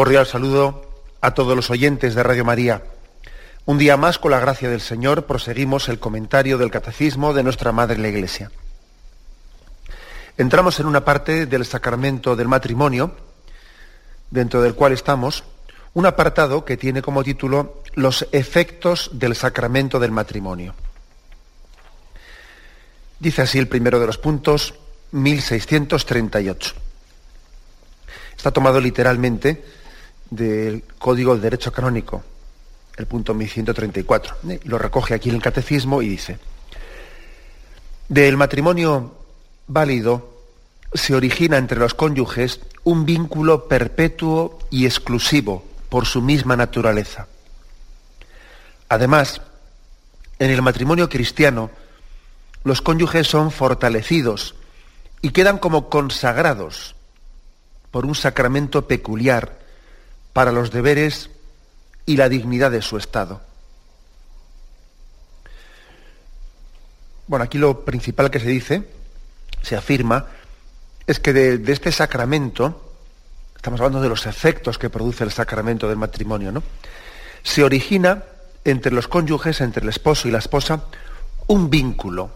Cordial saludo a todos los oyentes de Radio María. Un día más, con la gracia del Señor, proseguimos el comentario del Catecismo de nuestra Madre la Iglesia. Entramos en una parte del sacramento del matrimonio, dentro del cual estamos, un apartado que tiene como título Los efectos del sacramento del matrimonio. Dice así el primero de los puntos, 1638. Está tomado literalmente del Código del Derecho Canónico, el punto 1134. ¿eh? Lo recoge aquí el Catecismo y dice, del matrimonio válido se origina entre los cónyuges un vínculo perpetuo y exclusivo por su misma naturaleza. Además, en el matrimonio cristiano, los cónyuges son fortalecidos y quedan como consagrados por un sacramento peculiar para los deberes y la dignidad de su estado. Bueno, aquí lo principal que se dice, se afirma, es que de, este sacramento, estamos hablando de los efectos que produce el sacramento del matrimonio, ¿no? Se origina entre los cónyuges, entre el esposo y la esposa, un vínculo.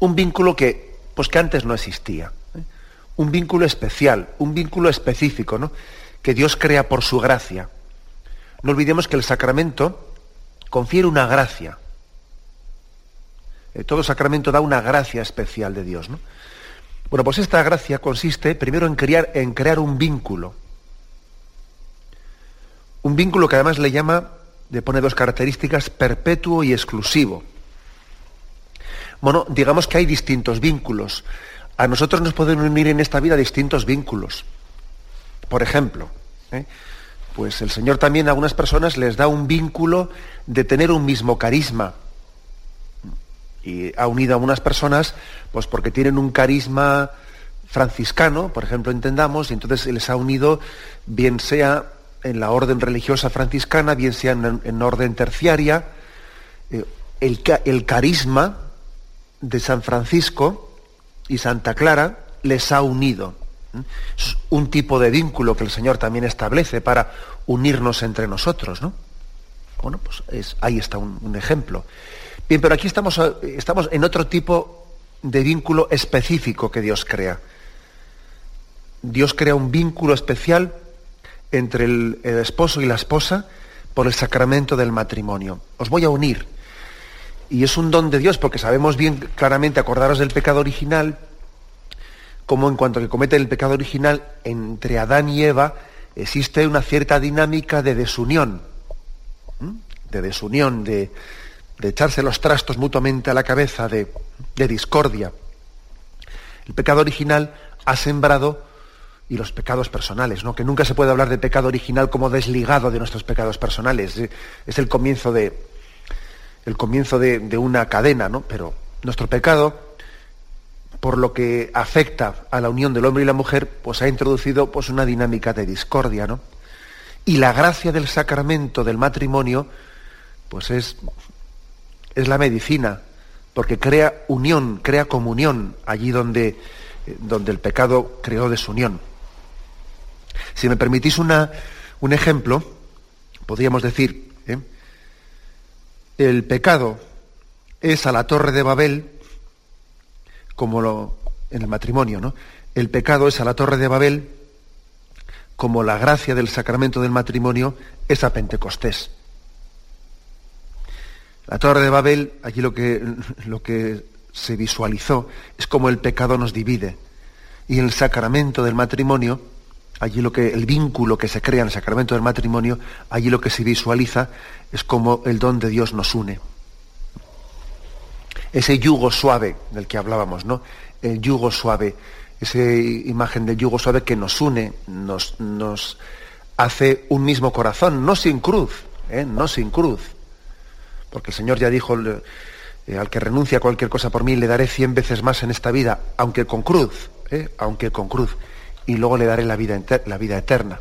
Un vínculo que, pues que antes no existía un vínculo especial, un vínculo específico, ¿no? Que Dios crea por su gracia. No olvidemos que el sacramento confiere una gracia. Eh, todo sacramento da una gracia especial de Dios. ¿no? Bueno, pues esta gracia consiste primero en crear, en crear un vínculo. Un vínculo que además le llama, le pone dos características, perpetuo y exclusivo. Bueno, digamos que hay distintos vínculos a nosotros nos pueden unir en esta vida distintos vínculos. Por ejemplo, ¿eh? pues el Señor también a algunas personas les da un vínculo de tener un mismo carisma. Y ha unido a unas personas, pues porque tienen un carisma franciscano, por ejemplo, entendamos, y entonces les ha unido, bien sea en la orden religiosa franciscana, bien sea en, orden terciaria, eh, el carisma de San Francisco, y Santa Clara les ha unido. Es un tipo de vínculo que el Señor también establece para unirnos entre nosotros, ¿no? Bueno, pues ahí está un, ejemplo. Bien, pero aquí estamos, estamos en otro tipo de vínculo específico que Dios crea. Dios crea un vínculo especial entre el, esposo y la esposa por el sacramento del matrimonio. Os voy a unir y es un don de Dios porque sabemos bien claramente, acordaros del pecado original, como en cuanto que comete el pecado original entre Adán y Eva, existe una cierta dinámica de desunión, de desunión, de, echarse los trastos mutuamente a la cabeza, de, de discordia. El pecado original ha sembrado y los pecados personales, ¿no? que nunca se puede hablar de pecado original como desligado de nuestros pecados personales. Es el comienzo de, el comienzo de, una cadena, ¿no? Pero nuestro pecado, por lo que afecta a la unión del hombre y la mujer, pues ha introducido pues, una dinámica de discordia, ¿no? Y la gracia del sacramento del matrimonio, pues es, es la medicina, porque crea unión, crea comunión allí donde, donde el pecado creó desunión. Si me permitís un ejemplo, podríamos decir, ¿eh? el pecado es a la torre de Babel, como lo, en el matrimonio, ¿no? El pecado es a la torre de Babel como la gracia del sacramento del matrimonio es a Pentecostés. La torre de Babel, allí lo que, lo que se visualizó es como el pecado nos divide. Y el sacramento del matrimonio, allí lo que, el vínculo que se crea en el sacramento del matrimonio, allí lo que se visualiza es como el don de Dios nos une. Ese yugo suave del que hablábamos, ¿no? El yugo suave, esa imagen del yugo suave que nos une, nos, hace un mismo corazón, no sin cruz, ¿eh? no sin cruz. Porque el Señor ya dijo, eh, al que renuncia a cualquier cosa por mí, le daré cien veces más en esta vida, aunque con cruz, ¿eh? aunque con cruz y luego le daré la vida, la vida eterna.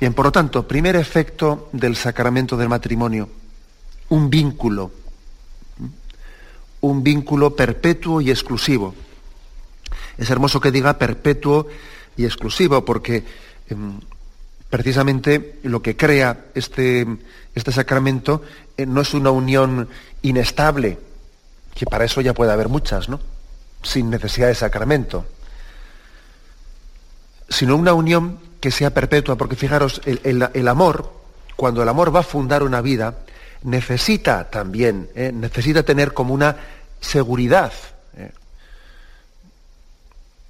Bien, por lo tanto, primer efecto del sacramento del matrimonio, un vínculo, un vínculo perpetuo y exclusivo. Es hermoso que diga perpetuo y exclusivo, porque em, precisamente lo que crea este, este sacramento eh, no es una unión inestable, que para eso ya puede haber muchas, ¿no? Sin necesidad de sacramento sino una unión que sea perpetua, porque fijaros, el, amor, cuando el amor va a fundar una vida, necesita también, ¿eh? necesita tener como una seguridad. ¿eh?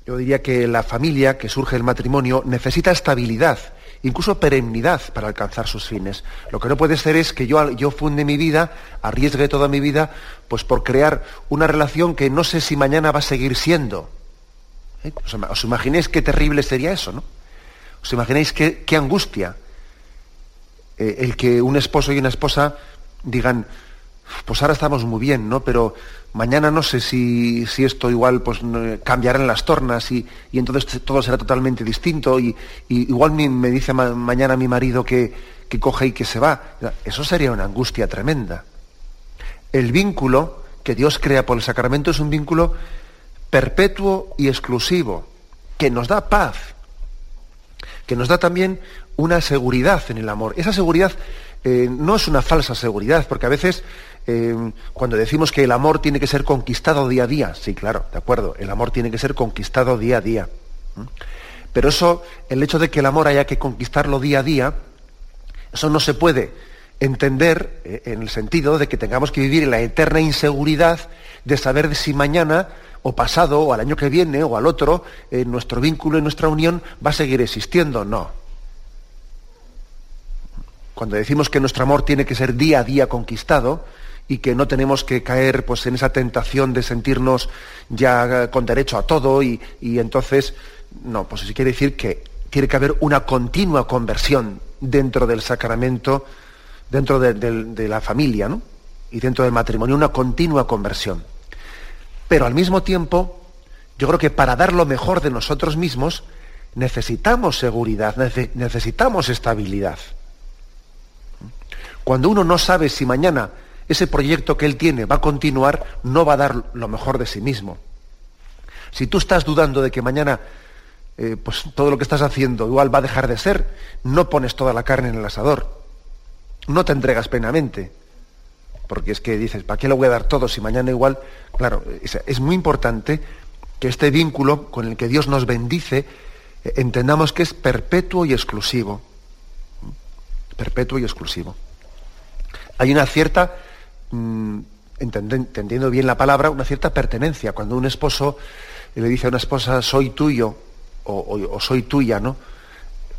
Yo diría que la familia, que surge el matrimonio, necesita estabilidad, incluso perennidad para alcanzar sus fines. Lo que no puede ser es que yo, yo funde mi vida, arriesgue toda mi vida, pues por crear una relación que no sé si mañana va a seguir siendo. ¿Eh? ¿Os imagináis qué terrible sería eso, no? ¿Os imagináis qué, angustia eh, el que un esposo y una esposa digan, pues ahora estamos muy bien, ¿no? Pero mañana no sé si, esto igual pues cambiarán las tornas y, entonces todo será totalmente distinto y, igual me, dice mañana mi marido que, que coge y que se va. Eso sería una angustia tremenda. El vínculo que Dios crea por el sacramento es un vínculo perpetuo y exclusivo, que nos da paz, que nos da también una seguridad en el amor. Esa seguridad eh, no es una falsa seguridad, porque a veces eh, cuando decimos que el amor tiene que ser conquistado día a día, sí, claro, de acuerdo, el amor tiene que ser conquistado día a día. Pero eso, el hecho de que el amor haya que conquistarlo día a día, eso no se puede entender eh, en el sentido de que tengamos que vivir en la eterna inseguridad de saber si mañana o pasado, o al año que viene, o al otro, nuestro vínculo y nuestra unión va a seguir existiendo. No. Cuando decimos que nuestro amor tiene que ser día a día conquistado y que no tenemos que caer pues, en esa tentación de sentirnos ya con derecho a todo y, entonces, no, pues eso quiere decir que tiene que haber una continua conversión dentro del sacramento, dentro de, de la familia. Y dentro del matrimonio, una continua conversión. Pero al mismo tiempo, yo creo que para dar lo mejor de nosotros mismos, necesitamos seguridad, necesitamos estabilidad. Cuando uno no sabe si mañana ese proyecto que él tiene va a continuar, no va a dar lo mejor de sí mismo. Si tú estás dudando de que mañana eh, pues todo lo que estás haciendo igual va a dejar de ser, no pones toda la carne en el asador. No te entregas plenamente porque es que dices, ¿para qué lo voy a dar todo si mañana igual? Claro, es, muy importante que este vínculo con el que Dios nos bendice, eh, entendamos que es perpetuo y exclusivo. Perpetuo y exclusivo. Hay una cierta, mm, entendiendo bien la palabra, una cierta pertenencia. Cuando un esposo le dice a una esposa, soy tuyo o soy tuya, ¿no?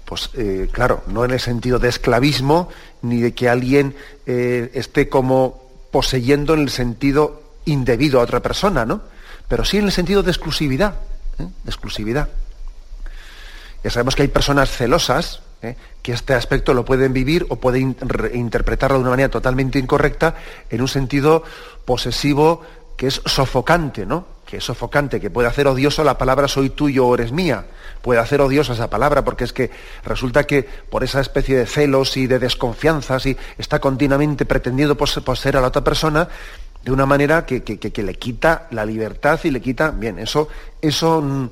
Pues eh, claro, no en el sentido de esclavismo, ni de que alguien eh, esté como poseyendo en el sentido indebido a otra persona, ¿no? Pero sí en el sentido de exclusividad, ¿eh? de exclusividad. Ya sabemos que hay personas celosas que este aspecto lo pueden vivir o pueden interpretarlo de una manera totalmente incorrecta en un sentido posesivo que es sofocante, ¿no? Que es sofocante, que puede hacer odioso la palabra soy tuyo o eres mía. Puede hacer odiosa esa palabra porque es que resulta que por esa especie de celos y de desconfianzas y está continuamente pretendiendo poseer a la otra persona de una manera que, le quita la libertad y le quita. Bien, eso, eso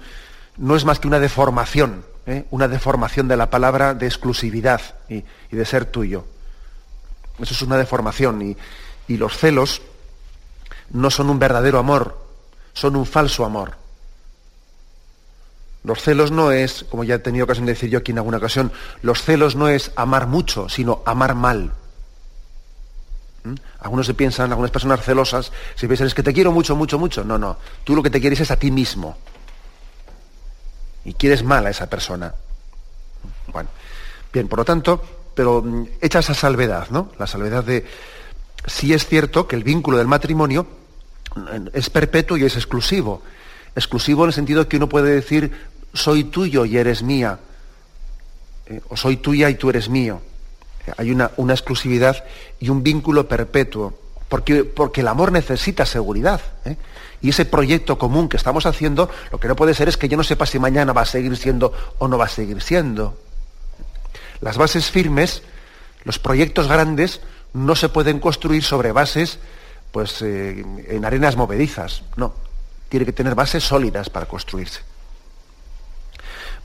no es más que una deformación, ¿eh? una deformación de la palabra de exclusividad y, de ser tuyo. Eso es una deformación y, los celos no son un verdadero amor, son un falso amor. Los celos no es, como ya he tenido ocasión de decir yo aquí en alguna ocasión, los celos no es amar mucho, sino amar mal. ¿Mm? Algunos se piensan, algunas personas celosas, se piensan, es que te quiero mucho, mucho, mucho. No, no. Tú lo que te quieres es a ti mismo. Y quieres mal a esa persona. Bueno, bien, por lo tanto, pero mm, hecha esa salvedad, ¿no? La salvedad de si es cierto que el vínculo del matrimonio mm, es perpetuo y es exclusivo. Exclusivo en el sentido que uno puede decir soy tuyo y eres mía, eh, o soy tuya y tú eres mío. Hay una exclusividad y un vínculo perpetuo, porque, porque el amor necesita seguridad. ¿eh? Y ese proyecto común que estamos haciendo, lo que no puede ser es que yo no sepa si mañana va a seguir siendo o no va a seguir siendo. Las bases firmes, los proyectos grandes, no se pueden construir sobre bases pues, eh, en arenas movedizas. No, tiene que tener bases sólidas para construirse.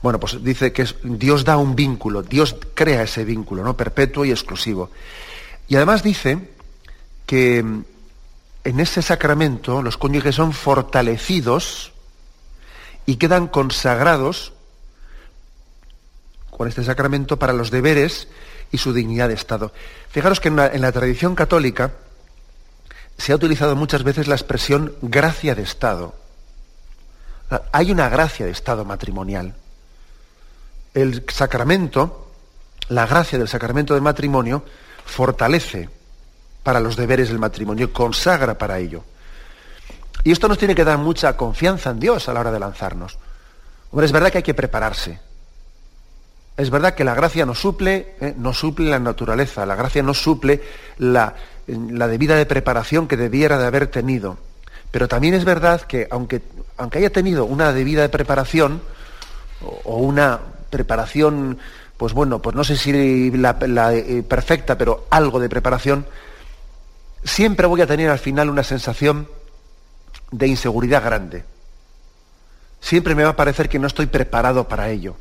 Bueno, pues dice que Dios da un vínculo, Dios crea ese vínculo, ¿no? Perpetuo y exclusivo. Y además dice que en ese sacramento los cónyuges son fortalecidos y quedan consagrados con este sacramento para los deberes y su dignidad de Estado. Fijaros que en la, en la, tradición católica se ha utilizado muchas veces la expresión gracia de Estado. Hay una gracia de Estado matrimonial. El sacramento, la gracia del sacramento del matrimonio, fortalece para los deberes del matrimonio, consagra para ello. Y esto nos tiene que dar mucha confianza en Dios a la hora de lanzarnos. Hombre, es verdad que hay que prepararse. Es verdad que la gracia no suple, eh, no suple la naturaleza, la gracia no suple la, la, debida de preparación que debiera de haber tenido. Pero también es verdad que aunque, aunque haya tenido una debida de preparación, o, una preparación, pues bueno, pues no sé si la, la eh, perfecta, pero algo de preparación, siempre voy a tener al final una sensación de inseguridad grande. Siempre me va a parecer que no estoy preparado para ello.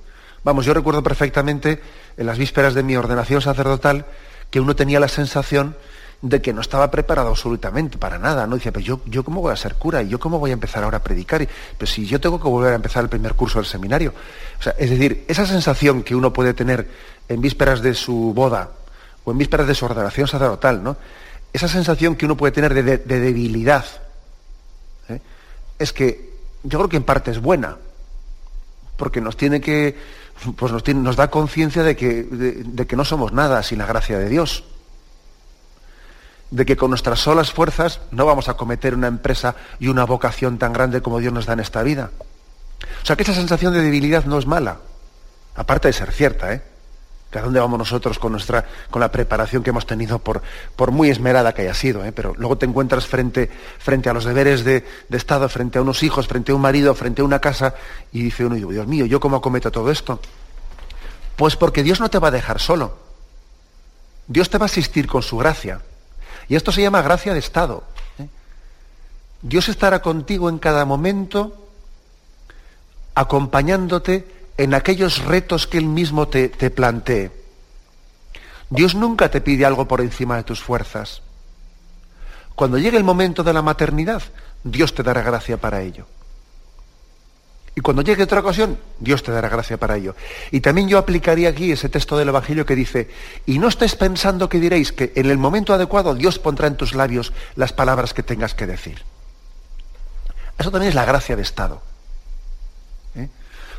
Vamos, yo recuerdo perfectamente en las vísperas de mi ordenación sacerdotal que uno tenía la sensación de que no estaba preparado absolutamente para nada, ¿no? Dice, pero yo, yo cómo voy a ser cura y yo cómo voy a empezar ahora a predicar, pero si yo tengo que volver a empezar el primer curso del seminario. O sea, es decir, esa sensación que uno puede tener en vísperas de su boda o en vísperas de su ordenación sacerdotal, ¿no? Esa sensación que uno puede tener de, debilidad, ¿eh? es que yo creo que en parte es buena, porque nos tiene que, pues nos, da conciencia de que, de, que no somos nada sin la gracia de Dios, de que con nuestras solas fuerzas no vamos a cometer una empresa y una vocación tan grande como Dios nos da en esta vida. O sea que esa sensación de debilidad no es mala, aparte de ser cierta, ¿eh? ¿A dónde vamos nosotros con, nuestra, con la preparación que hemos tenido, por, por muy esmerada que haya sido? ¿eh? Pero luego te encuentras frente, frente a los deberes de, de, Estado, frente a unos hijos, frente a un marido, frente a una casa, y dice uno, Dios mío, ¿yo cómo acometo todo esto? Pues porque Dios no te va a dejar solo. Dios te va a asistir con su gracia. Y esto se llama gracia de Estado. ¿eh? Dios estará contigo en cada momento, acompañándote en aquellos retos que Él mismo te, te plantee. Dios nunca te pide algo por encima de tus fuerzas. Cuando llegue el momento de la maternidad, Dios te dará gracia para ello. Y cuando llegue otra ocasión, Dios te dará gracia para ello. Y también yo aplicaría aquí ese texto del Evangelio que dice, y no estés pensando que diréis que en el momento adecuado Dios pondrá en tus labios las palabras que tengas que decir. Eso también es la gracia de Estado.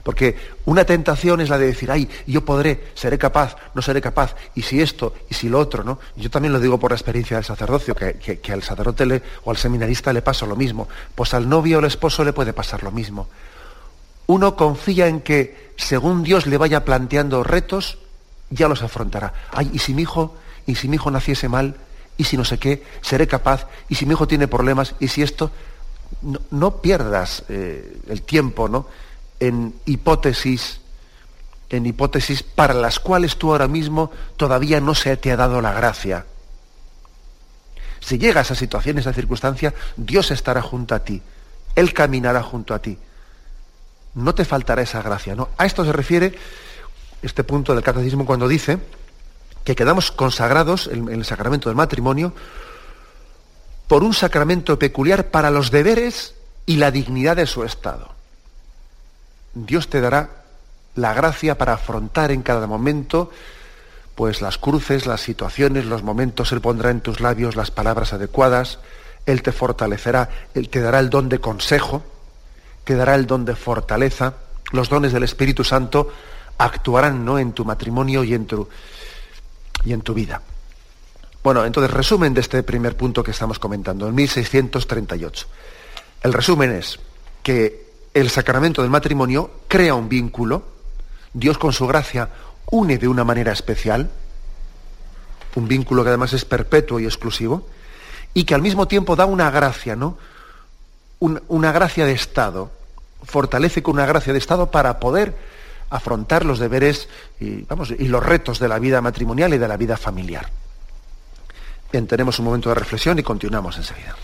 Porque una tentación es la de decir, ay, yo podré, seré capaz, no seré capaz, y si esto, y si lo otro, ¿no? Yo también lo digo por la experiencia del sacerdocio, que, al sacerdote o al seminarista le pasa lo mismo. Pues al novio o al esposo le puede pasar lo mismo. Uno confía en que, según Dios le vaya planteando retos, ya los afrontará. Ay, y si mi hijo, y si mi hijo naciese mal, y si no sé qué, seré capaz, y si mi hijo tiene problemas, y si esto, no, pierdas eh, el tiempo, ¿no? En hipótesis, en hipótesis para las cuales tú ahora mismo todavía no se te ha dado la gracia. Si llega a esa situación, esa circunstancia, Dios estará junto a ti. Él caminará junto a ti. No te faltará esa gracia. ¿no? A esto se refiere este punto del catecismo cuando dice que quedamos consagrados en el sacramento del matrimonio por un sacramento peculiar para los deberes y la dignidad de su estado. Dios te dará la gracia para afrontar en cada momento pues las cruces, las situaciones, los momentos, Él pondrá en tus labios las palabras adecuadas, Él te fortalecerá, Él te dará el don de consejo, te dará el don de fortaleza, los dones del Espíritu Santo actuarán ¿no? en tu matrimonio y en tu, y en tu vida. Bueno, entonces, resumen de este primer punto que estamos comentando, en 1638. El resumen es que el sacramento del matrimonio crea un vínculo, Dios con su gracia une de una manera especial, un vínculo que además es perpetuo y exclusivo, y que al mismo tiempo da una gracia, ¿no? una gracia de Estado, fortalece con una gracia de Estado para poder afrontar los deberes y, vamos, y los retos de la vida matrimonial y de la vida familiar. Bien, tenemos un momento de reflexión y continuamos enseguida.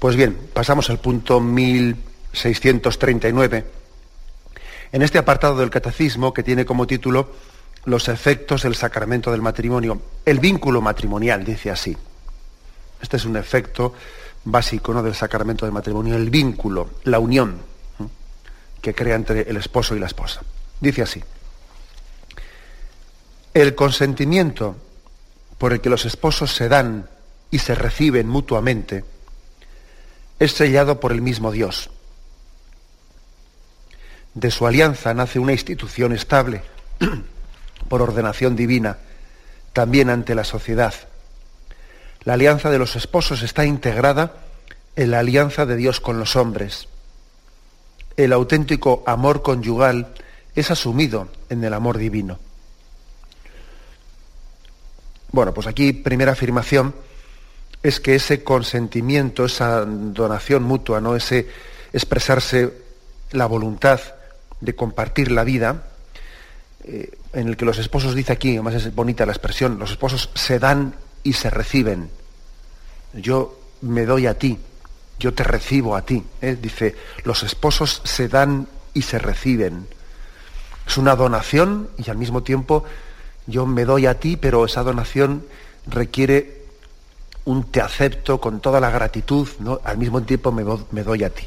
Pues bien, pasamos al punto 1639. En este apartado del catecismo, que tiene como título Los efectos del sacramento del matrimonio, el vínculo matrimonial, dice así. Este es un efecto básico ¿no? del sacramento del matrimonio, el vínculo, la unión que crea entre el esposo y la esposa. Dice así. El consentimiento por el que los esposos se dan y se reciben mutuamente, es sellado por el mismo Dios. De su alianza nace una institución estable, por ordenación divina, también ante la sociedad. La alianza de los esposos está integrada en la alianza de Dios con los hombres. El auténtico amor conyugal es asumido en el amor divino. Bueno, pues aquí primera afirmación es que ese consentimiento, esa donación mutua, ¿no? ese expresarse la voluntad de compartir la vida, eh, en el que los esposos, dice aquí, además es bonita la expresión, los esposos se dan y se reciben. Yo me doy a ti, yo te recibo a ti. ¿eh? Dice, los esposos se dan y se reciben. Es una donación y al mismo tiempo yo me doy a ti, pero esa donación requiere un te acepto con toda la gratitud, al mismo tiempo me, me doy a ti.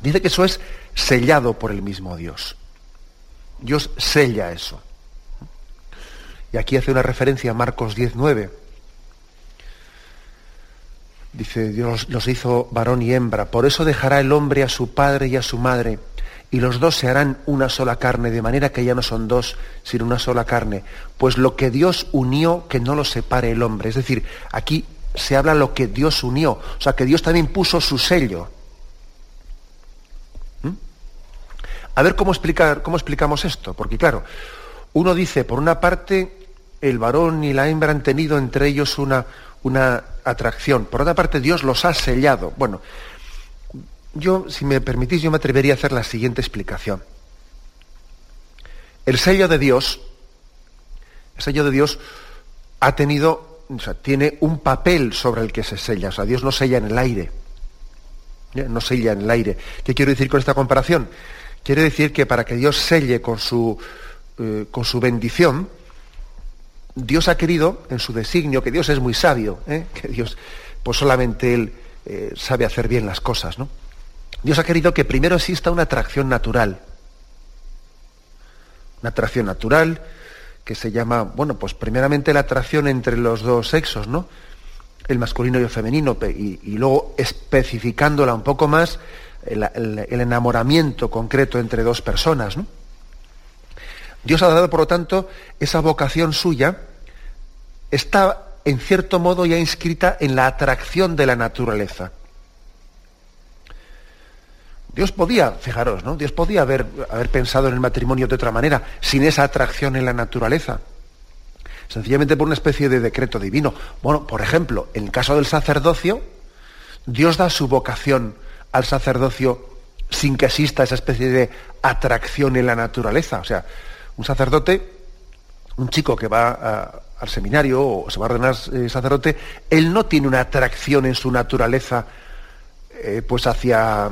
Dice que eso es sellado por el mismo Dios. Dios sella eso. Y aquí hace una referencia a Marcos 19. Dice, Dios los hizo varón y hembra, por eso dejará el hombre a su padre y a su madre, y los dos se harán una sola carne, de manera que ya no son dos, sino una sola carne. Pues lo que Dios unió, que no lo separe el hombre. Es decir, aquí se habla lo que Dios unió, o sea, que Dios también puso su sello. ¿Mm? A ver cómo, explicar, cómo explicamos esto, porque claro, uno dice, por una parte, el varón y la hembra han tenido entre ellos una, una atracción, por otra parte, Dios los ha sellado. Bueno, yo, si me permitís, yo me atrevería a hacer la siguiente explicación. El sello de Dios, el sello de Dios ha tenido tiene un papel sobre el que se sella. O sea, Dios no sella en el aire. ¿eh? No sella en el aire. ¿Qué quiero decir con esta comparación? Quiere decir que para que Dios selle con su, eh, con su bendición, Dios ha querido, en su designio, que Dios es muy sabio, ¿eh? que Dios, pues solamente Él sabe hacer bien las cosas, ¿no? Dios ha querido que primero exista una atracción natural. Una atracción natural que se llama, bueno, pues primeramente la atracción entre los dos sexos, ¿no? El masculino y el femenino, y, luego especificándola un poco más, el, enamoramiento concreto entre dos personas, ¿no? Dios ha dado, por lo tanto, esa vocación suya, está en cierto modo ya inscrita en la atracción de la naturaleza. Dios podía, fijaros, ¿no? Dios podía haber, haber pensado en el matrimonio de otra manera, sin esa atracción en la naturaleza. Sencillamente por una especie de decreto divino. Bueno, por ejemplo, en el caso del sacerdocio, Dios da su vocación al sacerdocio sin que exista esa especie de atracción en la naturaleza. O sea, un sacerdote, un chico que va al seminario o se va a ordenar eh, sacerdote, él no tiene una atracción en su naturaleza eh, pues hacia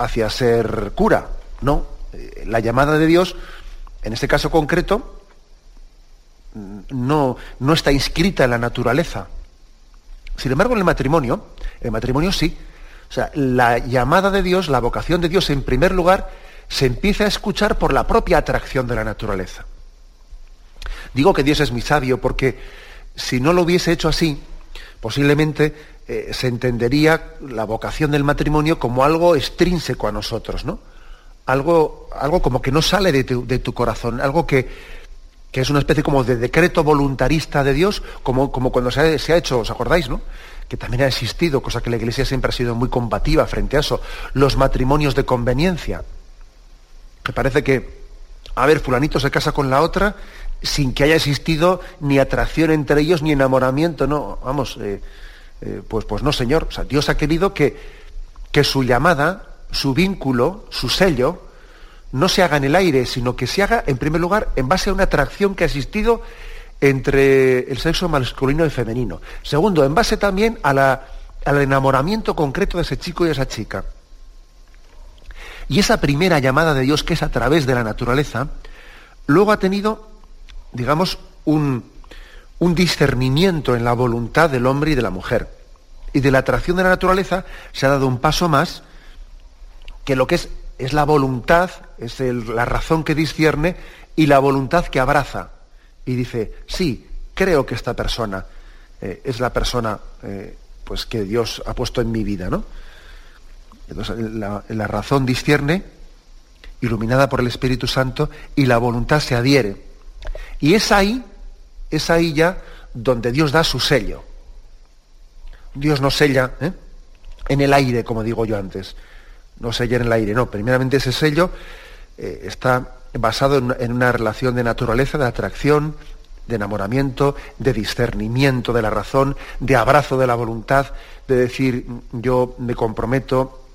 hacia ser cura. No, eh, la llamada de Dios, en este caso concreto, no, no está inscrita en la naturaleza. Sin embargo, en el matrimonio, el matrimonio sí. O sea, la llamada de Dios, la vocación de Dios, en primer lugar, se empieza a escuchar por la propia atracción de la naturaleza. Digo que Dios es mi sabio porque si no lo hubiese hecho así, posiblemente eh, se entendería la vocación del matrimonio como algo extrínseco a nosotros, ¿no? Algo, algo como que no sale de tu, corazón, algo que, es una especie como de decreto voluntarista de Dios, como, como cuando se ha, hecho, ¿os acordáis, no? Que también ha existido, cosa que la Iglesia siempre ha sido muy combativa frente a eso, los matrimonios de conveniencia. Me parece que, a ver, fulanito se casa con la otra sin que haya existido ni atracción entre ellos ni enamoramiento, no, vamos, eh, eh, pues, pues no, Señor. O sea, Dios ha querido que, que su llamada, su vínculo, su sello, no se haga en el aire, sino que se haga, en primer lugar, en base a una atracción que ha existido entre el sexo masculino y femenino. Segundo, en base también al enamoramiento concreto de ese chico y esa chica. Y esa primera llamada de Dios, que es a través de la naturaleza, luego ha tenido, digamos, un, un discernimiento en la voluntad del hombre y de la mujer. Y de la atracción de la naturaleza se ha dado un paso más que lo que es, es la voluntad, es la razón que discierne y la voluntad que abraza. Y dice, sí, creo que esta persona eh, es la persona eh, pues que Dios ha puesto en mi vida. ¿no? Entonces, la, la razón discierne, iluminada por el Espíritu Santo, y la voluntad se adhiere. Y es ahí es ahí ya donde Dios da su sello. Dios no sella ¿eh? en el aire, como digo yo antes. No sella en el aire, no. Primeramente ese sello eh, está basado en, una relación de naturaleza, de atracción, de enamoramiento, de discernimiento de la razón, de abrazo de la voluntad, de decir yo me comprometo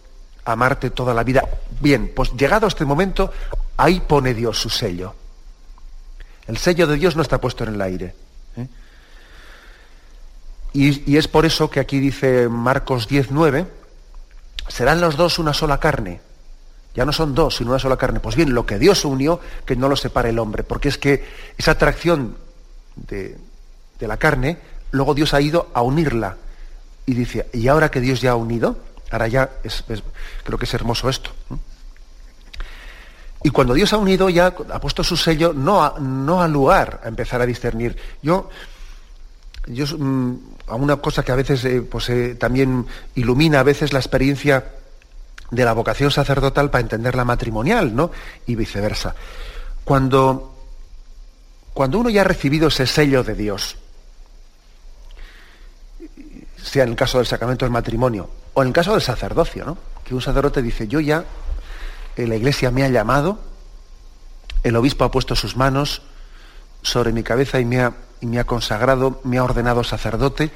a amarte toda la vida. Bien, pues llegado a este momento, ahí pone Dios su sello. El sello de Dios no está puesto en el aire. ¿eh? Y, es por eso que aquí dice Marcos 19, serán los dos una sola carne. Ya no son dos, sino una sola carne. Pues bien, lo que Dios unió, que no lo separe el hombre, porque es que esa atracción de, la carne, luego Dios ha ido a unirla. Y dice, ¿y ahora que Dios ya ha unido? Ahora ya creo que es hermoso esto. Y cuando Dios ha unido ya, ha puesto su sello, no, a, no al lugar a empezar a discernir. Yo, yo mm, a una cosa que a veces eh, pues, eh, también ilumina a veces la experiencia de la vocación sacerdotal para entender la matrimonial, ¿no? Y viceversa. Cuando, cuando uno ya ha recibido ese sello de Dios, sea en el caso del sacramento del matrimonio o en el caso del sacerdocio, ¿no? Que un sacerdote dice, yo ya la iglesia me ha llamado, el obispo ha puesto sus manos sobre mi cabeza y me ha, me ha consagrado, me ha ordenado sacerdote,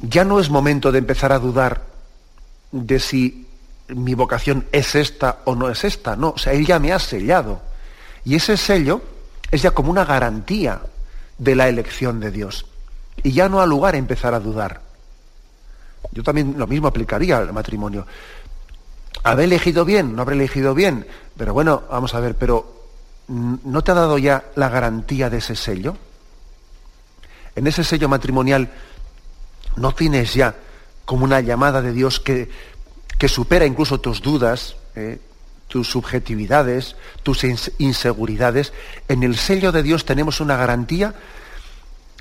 ya no es momento de empezar a dudar de si mi vocación es esta o no es esta, no, o sea, él ya me ha sellado. Y ese sello es ya como una garantía de la elección de Dios. Y ya no ha lugar a empezar a dudar. Yo también lo mismo aplicaría al matrimonio. ¿Habré elegido bien? ¿No habré elegido bien? Pero bueno, vamos a ver, pero ¿no te ha dado ya la garantía de ese sello? En ese sello matrimonial no tienes ya como una llamada de Dios que, que supera incluso tus dudas, eh, tus subjetividades, tus inseguridades. En el sello de Dios tenemos una garantía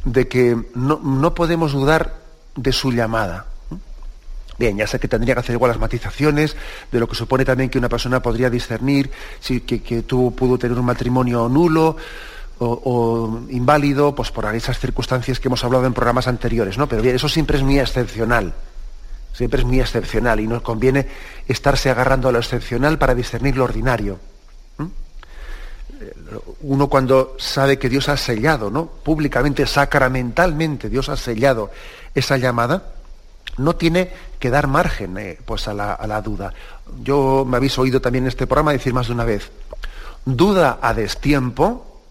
de que no, no podemos dudar de su llamada. Bien, ya sé que tendría que hacer igual las matizaciones de lo que supone también que una persona podría discernir si que, que tú pudo tener un matrimonio nulo o, inválido, pues por esas circunstancias que hemos hablado en programas anteriores, ¿no? Pero bien, eso siempre es muy excepcional. Siempre es muy excepcional y nos conviene estarse agarrando a lo excepcional para discernir lo ordinario. Uno cuando sabe que Dios ha sellado, ¿no? Públicamente, sacramentalmente, Dios ha sellado esa llamada, no tiene que dar margen eh, pues a la, duda. Yo me habéis oído también en este programa decir más de una vez, duda a destiempo,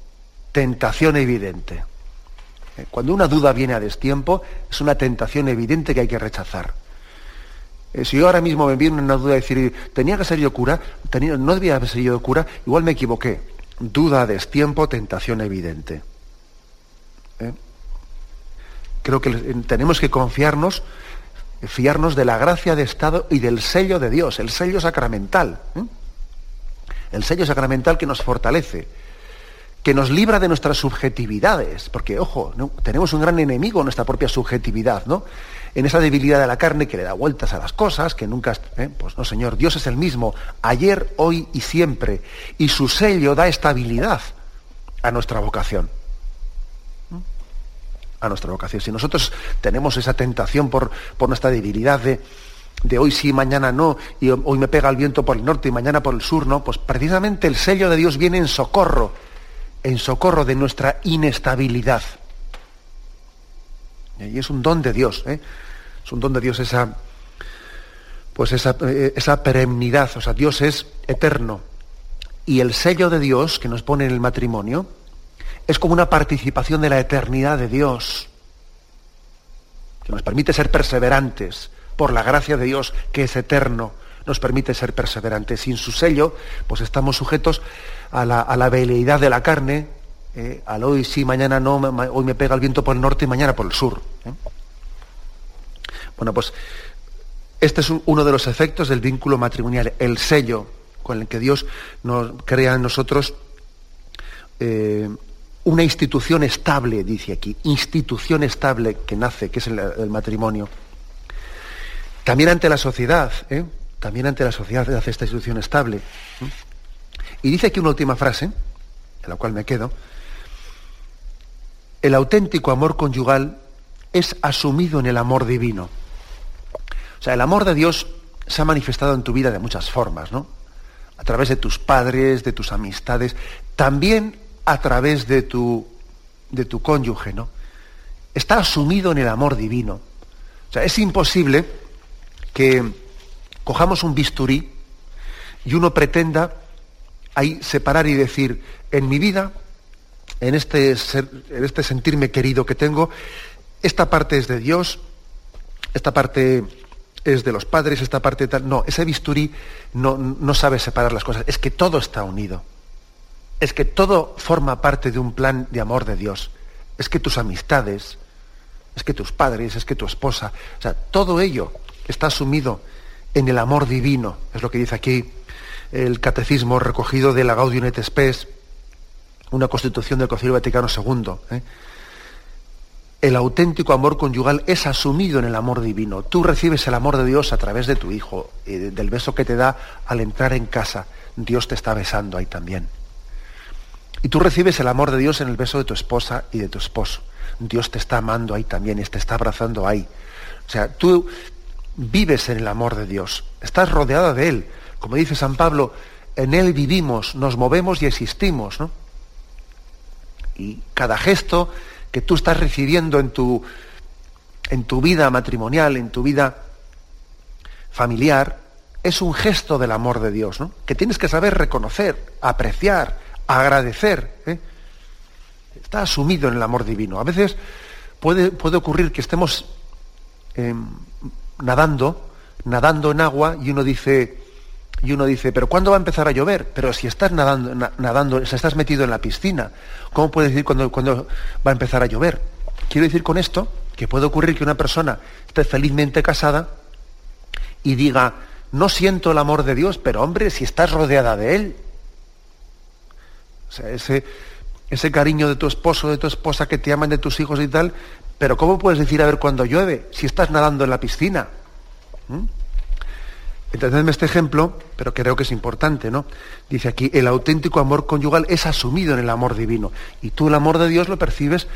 tentación evidente. Eh, cuando una duda viene a destiempo, es una tentación evidente que hay que rechazar. Eh, si yo ahora mismo me viene una duda de decir, tenía que ser yo cura, tenía, no debía haber sido cura, igual me equivoqué. Duda a destiempo, tentación evidente. Creo que tenemos que confiarnos fiarnos de la gracia de Estado y del sello de Dios, el sello sacramental. El sello sacramental que nos fortalece, que nos libra de nuestras subjetividades, porque, ojo, tenemos un gran enemigo en nuestra propia subjetividad, ¿no? En esa debilidad de la carne que le da vueltas a las cosas, que nunca... ¿eh? Pues no, Señor, Dios es el mismo, ayer, hoy y siempre, y su sello da estabilidad a nuestra vocación a nuestra vocación. Si nosotros tenemos esa tentación por, por nuestra debilidad de, de hoy sí, mañana no, y hoy me pega el viento por el norte y mañana por el sur, no, pues precisamente el sello de Dios viene en socorro, en socorro de nuestra inestabilidad. Y es un don de Dios, ¿eh? es un don de Dios esa, pues esa, eh, esa o sea, Dios es eterno. Y el sello de Dios que nos pone en el matrimonio, es como una participación de la eternidad de Dios, que nos permite ser perseverantes por la gracia de Dios, que es eterno, nos permite ser perseverantes. Sin su sello, pues estamos sujetos a la, veleidad de la carne, eh, al hoy sí, mañana no, hoy me pega el viento por el norte y mañana por el sur. ¿eh? Bueno, pues este es uno de los efectos del vínculo matrimonial, el sello con el que Dios nos crea en nosotros eh, una institución estable, dice aquí, institución estable que nace, que es el, matrimonio. También ante la sociedad, ¿eh? también ante la sociedad hace esta institución estable. ¿eh? Y dice aquí una última frase, en la cual me quedo, el auténtico amor conyugal es asumido en el amor divino. O sea, el amor de Dios se ha manifestado en tu vida de muchas formas, ¿no? A través de tus padres, de tus amistades, también a través de tu, de tu cónyuge, ¿no? Está asumido en el amor divino. O sea, es imposible que cojamos un bisturí y uno pretenda ahí separar y decir, en mi vida, en este, en este sentirme querido que tengo, esta parte es de Dios, esta parte es de los padres, esta parte tal. No, ese bisturí no, no sabe separar las cosas, es que todo está unido es que todo forma parte de un plan de amor de Dios. Es que tus amistades, es que tus padres, es que tu esposa, o sea, todo ello está sumido en el amor divino, es lo que dice aquí el catecismo recogido de la Gaudium et Spes, una constitución del Concilio Vaticano II. ¿eh? El auténtico amor conyugal es asumido en el amor divino. Tú recibes el amor de Dios a través de tu hijo, y del beso que te da al entrar en casa. Dios te está besando ahí también. Y tú recibes el amor de Dios en el beso de tu esposa y de tu esposo. Dios te está amando ahí también y te está abrazando ahí. O sea, tú vives en el amor de Dios, estás rodeada de Él. Como dice San Pablo, en Él vivimos, nos movemos y existimos. ¿no? Y cada gesto que tú estás recibiendo en tu, en tu vida matrimonial, en tu vida familiar, es un gesto del amor de Dios, ¿no? que tienes que saber reconocer, apreciar, agradecer. ¿eh? Está asumido en el amor divino. A veces, puede, puede ocurrir que estemos em, nadando, nadando en agua y uno dice, y uno dice, pero ¿cuándo va a empezar a llover? Pero si estás nadando, nadando, si estás metido en la piscina, ¿cómo puedes decir cuándo, cuándo va a empezar a llover? Quiero decir con esto que puede ocurrir que una persona esté felizmente casada y diga, no siento el amor de Dios, pero hombre, si estás rodeada de Él. Sea, ese, ese cariño de tu esposo, de tu esposa que te aman, de tus hijos y tal, pero ¿cómo puedes decir a ver cuándo llueve si estás nadando en la piscina? ¿Mm? Entendedme este ejemplo, pero creo que es importante, ¿no? Dice aquí, el auténtico amor conyugal es asumido en el amor divino. Y tú el amor de Dios lo percibes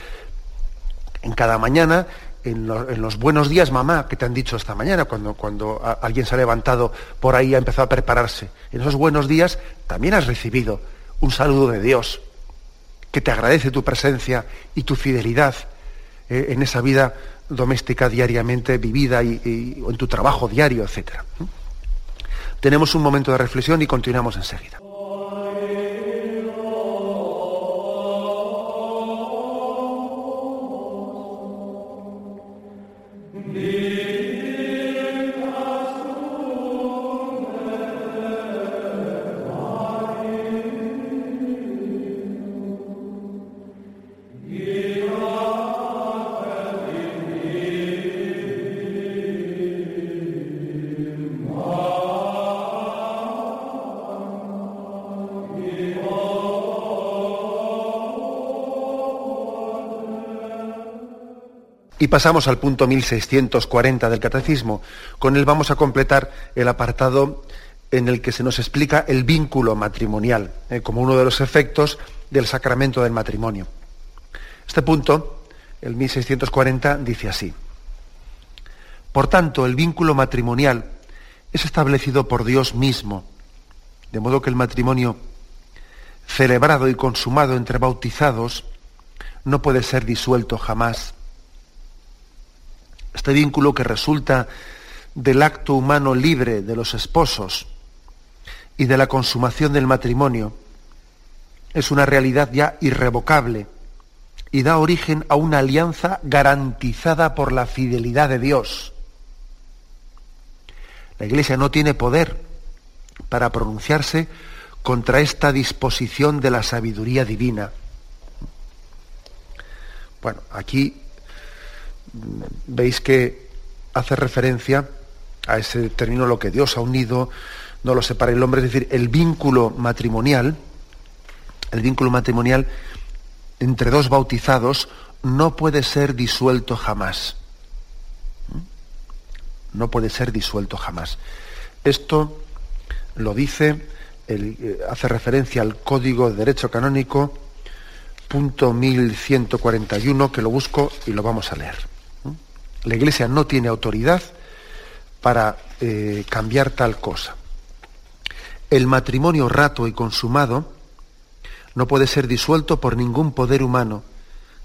en cada mañana, en, los buenos días, mamá, que te han dicho esta mañana, cuando, cuando alguien se ha levantado por ahí y ha empezado a prepararse. En esos buenos días también has recibido un saludo de Dios, que te agradece tu presencia y tu fidelidad eh, en esa vida doméstica diariamente vivida y, en tu trabajo diario, etc. Tenemos un momento de reflexión y continuamos enseguida. Y pasamos al punto 1640 del Catecismo. Con él vamos a completar el apartado en el que se nos explica el vínculo matrimonial, eh, como uno de los efectos del sacramento del matrimonio. Este punto, el 1640, dice así. Por tanto, el vínculo matrimonial es establecido por Dios mismo, de modo que el matrimonio celebrado y consumado entre bautizados no puede ser disuelto jamás este vínculo que resulta del acto humano libre de los esposos y de la consumación del matrimonio es una realidad ya irrevocable y da origen a una alianza garantizada por la fidelidad de Dios. La Iglesia no tiene poder para pronunciarse contra esta disposición de la sabiduría divina. Bueno, aquí veis que hace referencia a ese término lo que Dios ha unido, no lo separa el hombre, es decir, el vínculo matrimonial, el vínculo matrimonial entre dos bautizados no puede ser disuelto jamás. No puede ser disuelto jamás. Esto lo dice, eh, hace referencia al Código de Derecho Canónico, punto 1141, que lo busco y lo vamos a leer. La Iglesia no tiene autoridad para eh, cambiar tal cosa. El matrimonio rato y consumado no puede ser disuelto por ningún poder humano,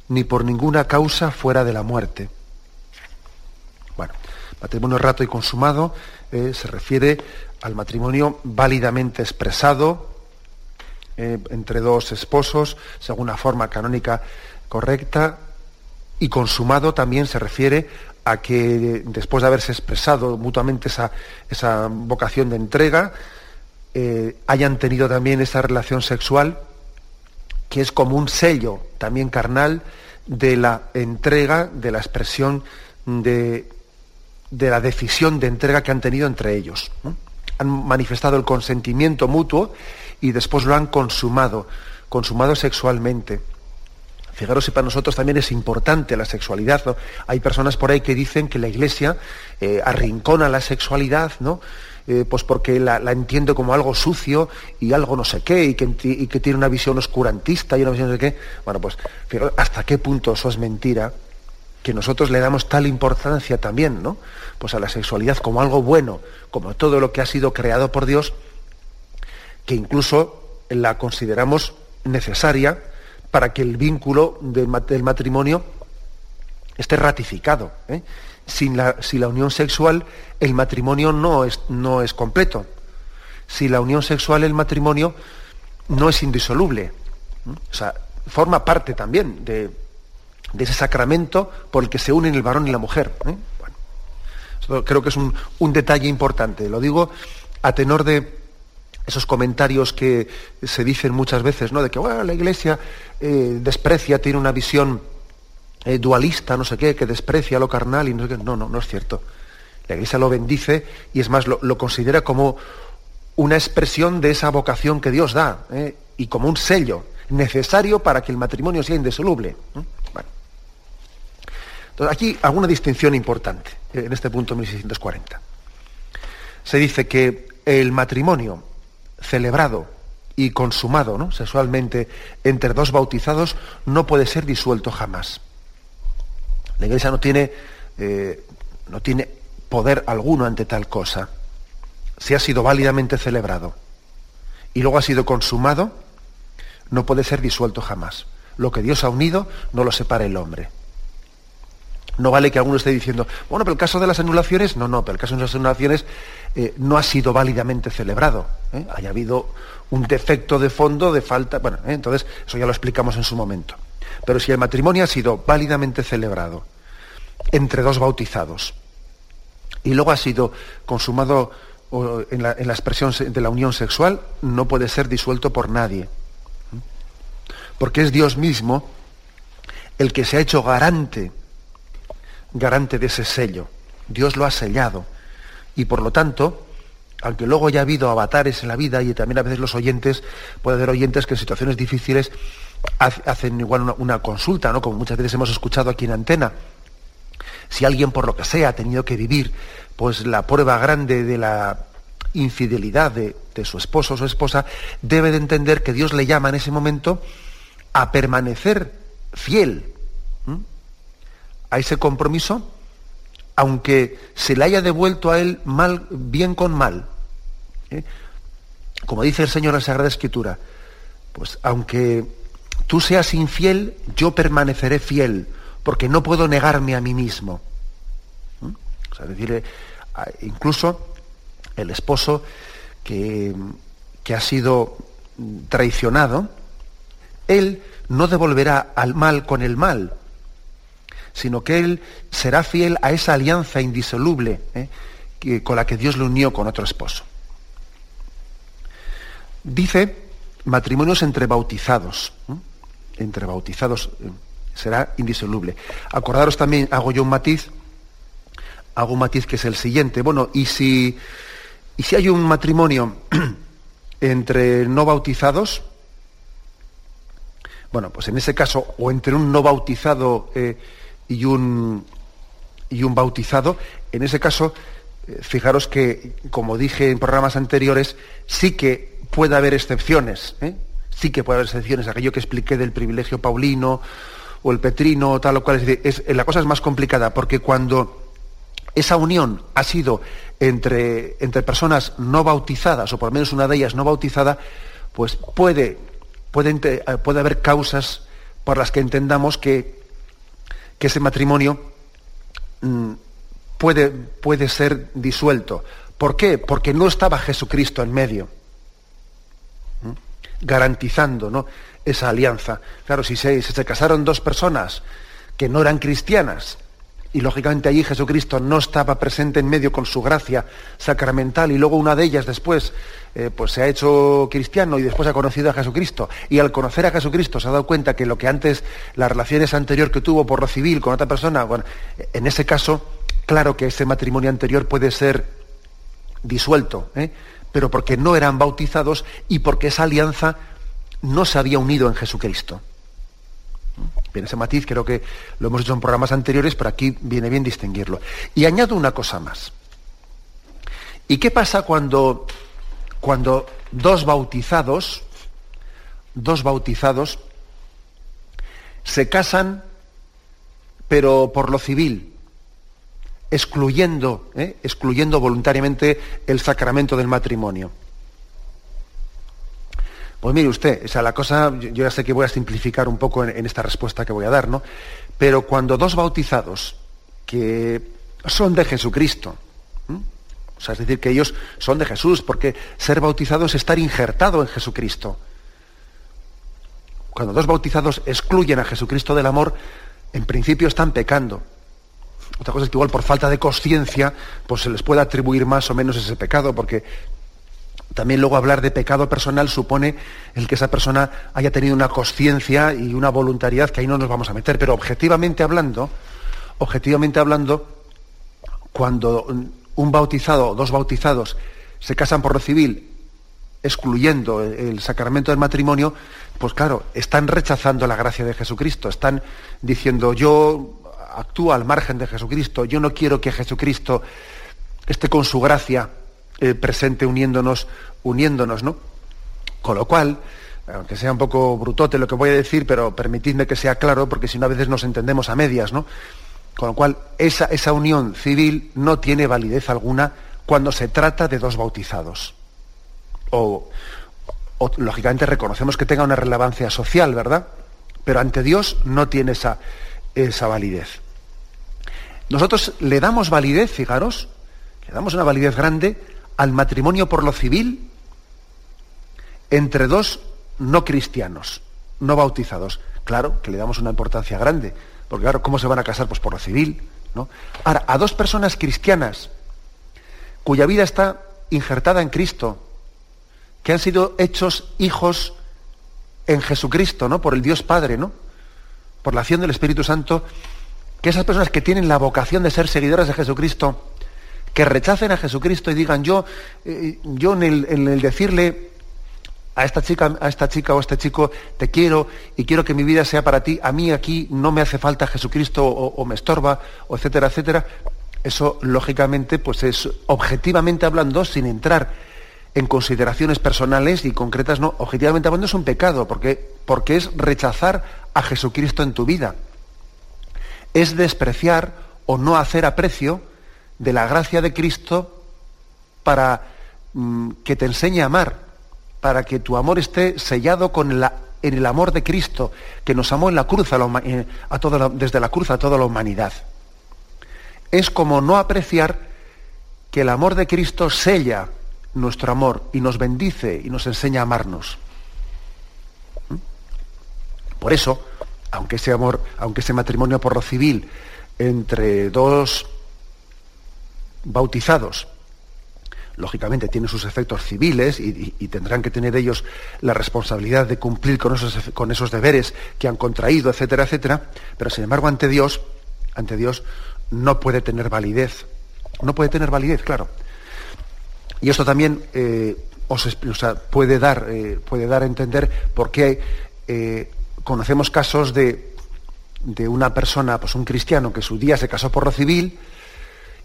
ni por ninguna causa fuera de la muerte. Bueno, matrimonio rato y consumado eh, se refiere al matrimonio válidamente expresado eh, entre dos esposos, según la forma canónica correcta, y consumado también se refiere a que después de haberse expresado mutuamente esa, esa vocación de entrega, eh, hayan tenido también esa relación sexual que es como un sello también carnal de la entrega, de la expresión de, de la decisión de entrega que han tenido entre ellos. Han manifestado el consentimiento mutuo y después lo han consumado, consumado sexualmente. Fijaros si para nosotros también es importante la sexualidad. Hay personas por ahí que dicen que la Iglesia eh, arrincona la sexualidad, ¿no? Eh, pues porque la, entiende como algo sucio y algo no sé qué, y que, tiene una visión oscurantista y una visión no sé qué. Bueno, pues fijaros hasta qué punto eso es mentira, que nosotros le damos tal importancia también, ¿no? Pues a la sexualidad como algo bueno, como todo lo que ha sido creado por Dios, que incluso la consideramos necesaria para que el vínculo del matrimonio esté ratificado. ¿eh? Sin, la, la, unión sexual, el matrimonio no es, no es completo. Si la unión sexual, el matrimonio no es indisoluble. O sea, forma parte también de, de ese sacramento por el que se unen el varón y la mujer. ¿eh? creo que es un, detalle importante. Lo digo a tenor de esos comentarios que se dicen muchas veces, ¿no? De que la Iglesia eh, desprecia, tiene una visión eh, dualista, no sé qué, que desprecia lo carnal y no sé qué. No, no, no es cierto. La Iglesia lo bendice y es más, lo, considera como una expresión de esa vocación que Dios da y como un sello necesario para que el matrimonio sea indisoluble. Entonces, aquí alguna distinción importante en este punto 1640. Se dice que el matrimonio celebrado y consumado ¿no? sexualmente entre dos bautizados no puede ser disuelto jamás. La Iglesia no tiene, eh, no tiene poder alguno ante tal cosa. Si ha sido válidamente celebrado y luego ha sido consumado, no puede ser disuelto jamás. Lo que Dios ha unido no lo separa el hombre. No vale que alguno esté diciendo, bueno, pero el caso de las anulaciones, no, no, pero el caso de las anulaciones eh, no ha sido válidamente celebrado. ¿eh? Haya habido un defecto de fondo, de falta. Bueno, ¿eh? entonces eso ya lo explicamos en su momento. Pero si el matrimonio ha sido válidamente celebrado entre dos bautizados y luego ha sido consumado en la, en la expresión de la unión sexual, no puede ser disuelto por nadie. Porque es Dios mismo el que se ha hecho garante garante de ese sello. Dios lo ha sellado. Y por lo tanto, aunque luego haya habido avatares en la vida y también a veces los oyentes, puede haber oyentes que en situaciones difíciles hacen igual una, consulta, ¿no? Como muchas veces hemos escuchado aquí en antena. Si alguien por lo que sea ha tenido que vivir pues la prueba grande de la infidelidad de, de su esposo o su esposa, debe de entender que Dios le llama en ese momento a permanecer fiel a ese compromiso, aunque se le haya devuelto a él mal, bien con mal. ¿eh? Como dice el Señor en la Sagrada Escritura, pues aunque tú seas infiel, yo permaneceré fiel, porque no puedo negarme a mí mismo. ¿Mm? O sea, decir, incluso el esposo que, que ha sido traicionado, él no devolverá al mal con el mal, sino que él será fiel a esa alianza indisoluble ¿eh? con la que Dios le unió con otro esposo. Dice matrimonios entre bautizados, entre bautizados ¿eh? será indisoluble. Acordaros también, hago yo un matiz, hago un matiz que es el siguiente. Bueno, y si, y si hay un matrimonio entre no bautizados, bueno, pues en ese caso, o entre un no bautizado eh, y un, y un bautizado, en ese caso, eh, fijaros que, como dije en programas anteriores, sí que puede haber excepciones, ¿eh? sí que puede haber excepciones, aquello que expliqué del privilegio paulino o el petrino, tal o cual, es, la cosa es más complicada, porque cuando esa unión ha sido entre, entre personas no bautizadas, o por lo menos una de ellas no bautizada, pues puede, puede, eh, puede haber causas por las que entendamos que que ese matrimonio mm, puede, puede ser disuelto. ¿Por qué? Porque no estaba Jesucristo en medio, garantizando ¿no? esa alianza. Claro, si se, si se casaron dos personas que no eran cristianas, y lógicamente allí Jesucristo no estaba presente en medio con su gracia sacramental y luego una de ellas después eh, pues se ha hecho cristiano y después ha conocido a Jesucristo y al conocer a Jesucristo se ha dado cuenta que lo que antes las relaciones anterior que tuvo por lo civil con otra persona bueno en ese caso claro que ese matrimonio anterior puede ser disuelto ¿eh? pero porque no eran bautizados y porque esa alianza no se había unido en Jesucristo Bien, ese matiz creo que lo hemos hecho en programas anteriores, pero aquí viene bien distinguirlo. Y añado una cosa más. ¿Y qué pasa cuando, cuando dos bautizados, dos bautizados, se casan, pero por lo civil, excluyendo, ¿eh? excluyendo voluntariamente el sacramento del matrimonio? Pues mire usted, o sea, la cosa, yo ya sé que voy a simplificar un poco en, esta respuesta que voy a dar, ¿no? Pero cuando dos bautizados que son de Jesucristo, o sea, es decir, que ellos son de Jesús, porque ser bautizado es estar injertado en Jesucristo. Cuando dos bautizados excluyen a Jesucristo del amor, en principio están pecando. Otra cosa es que igual por falta de conciencia, pues se les puede atribuir más o menos ese pecado, porque también luego hablar de pecado personal supone el que esa persona haya tenido una conciencia y una voluntariedad que ahí no nos vamos a meter. Pero objetivamente hablando, objetivamente hablando, cuando un bautizado o dos bautizados se casan por lo civil, excluyendo el sacramento del matrimonio, pues claro, están rechazando la gracia de Jesucristo, están diciendo yo actúo al margen de Jesucristo, yo no quiero que Jesucristo esté con su gracia eh, presente uniéndonos, uniéndonos, ¿no? Con lo cual, aunque sea un poco brutote lo que voy a decir, pero permitidme que sea claro, porque si no a veces nos entendemos a medias, ¿no? Con lo cual, esa, esa unión civil no tiene validez alguna cuando se trata de dos bautizados. O, lógicamente reconocemos que tenga una relevancia social, ¿verdad? Pero ante Dios no tiene esa, esa validez. Nosotros le damos validez, fijaros, le damos una validez grande al matrimonio por lo civil entre dos no cristianos, no bautizados. Claro que le damos una importancia grande, porque claro, ¿cómo se van a casar? Pues por lo civil, ¿no? Ahora, a dos personas cristianas cuya vida está injertada en Cristo, que han sido hechos hijos en Jesucristo, ¿no? Por el Dios Padre, ¿no? Por la acción del Espíritu Santo, que esas personas que tienen la vocación de ser seguidoras de Jesucristo, que rechacen a Jesucristo y digan yo, eh, yo en el, decirle a esta chica, a esta chica o a este chico, te quiero y quiero que mi vida sea para ti, a mí aquí no me hace falta Jesucristo o, me estorba, o etcétera, etcétera. Eso, lógicamente, pues es objetivamente hablando, sin entrar en consideraciones personales y concretas, no, objetivamente hablando es un pecado, porque, porque es rechazar a Jesucristo en tu vida. Es despreciar o no hacer aprecio de la gracia de Cristo para mm, que te enseñe a amar, para que tu amor esté sellado con en el amor de Cristo, que nos amó en la cruz eh, desde la cruz a toda la humanidad. Es como no apreciar que el amor de Cristo sella nuestro amor y nos bendice y nos enseña a amarnos. ¿Mm? Por eso, aunque ese amor, aunque ese matrimonio por lo civil entre dos bautizados, lógicamente tienen sus efectos civiles y, tendrán que tener ellos la responsabilidad de cumplir con esos, con esos deberes que han contraído, etcétera, etcétera, pero sin embargo ante Dios, ante Dios no puede tener validez. No puede tener validez, claro. Y esto también eh, os, puede, dar, eh, puede dar a entender por qué eh, conocemos casos de, de una persona, pues un cristiano, que su día se casó por lo civil,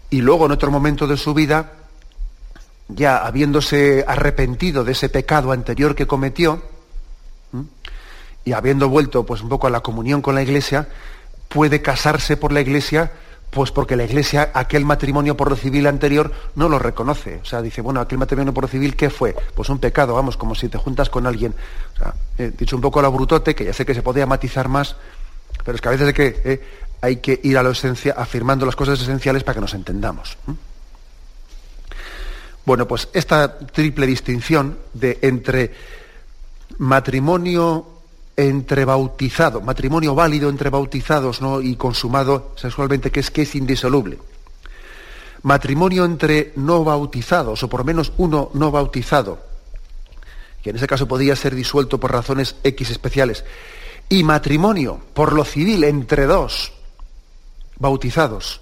y luego en otro momento de su vida, ya habiéndose arrepentido de ese pecado anterior que cometió, y habiendo vuelto pues un poco a la comunión con la iglesia, puede casarse por la iglesia, pues porque la iglesia aquel matrimonio por lo civil anterior no lo reconoce. O sea, dice, bueno, aquel matrimonio por lo civil, ¿qué fue? Pues un pecado, vamos, como si te juntas con alguien. Eh, dicho un poco a la brutote, que ya sé que se podía matizar más, pero es que a veces hay que, eh, hay que ir a la esencia afirmando las cosas esenciales para que nos entendamos. Bueno, pues esta triple distinción de entre matrimonio entre bautizado, matrimonio válido entre bautizados ¿no? y consumado sexualmente, que es que es indisoluble. Matrimonio entre no bautizados, o por lo menos uno no bautizado, que en ese caso podía ser disuelto por razones X especiales, y matrimonio por lo civil entre dos bautizados,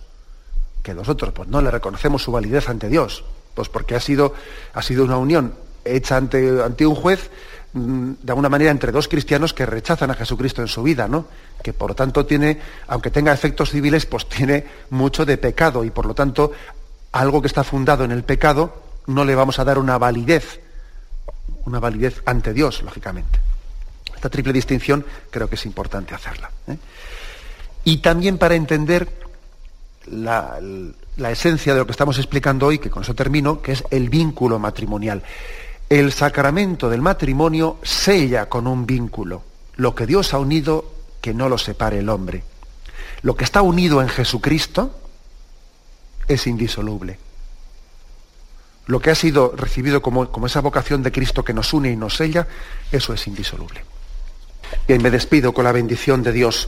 que nosotros pues, no le reconocemos su validez ante Dios, pues porque ha sido, ha sido una unión hecha ante, ante un juez mm, de alguna manera entre dos cristianos que rechazan a Jesucristo en su vida, ¿no? Que por lo tanto tiene, aunque tenga efectos civiles, pues tiene mucho de pecado y por lo tanto algo que está fundado en el pecado no le vamos a dar una validez, una validez ante Dios, lógicamente. Esta triple distinción creo que es importante hacerla. ¿eh? Y también para entender la, esencia de lo que estamos explicando hoy, que con eso termino, que es el vínculo matrimonial. El sacramento del matrimonio sella con un vínculo. Lo que Dios ha unido, que no lo separe el hombre. Lo que está unido en Jesucristo es indisoluble. Lo que ha sido recibido como, como esa vocación de Cristo que nos une y nos sella, eso es indisoluble. Bien, me despido con la bendición de Dios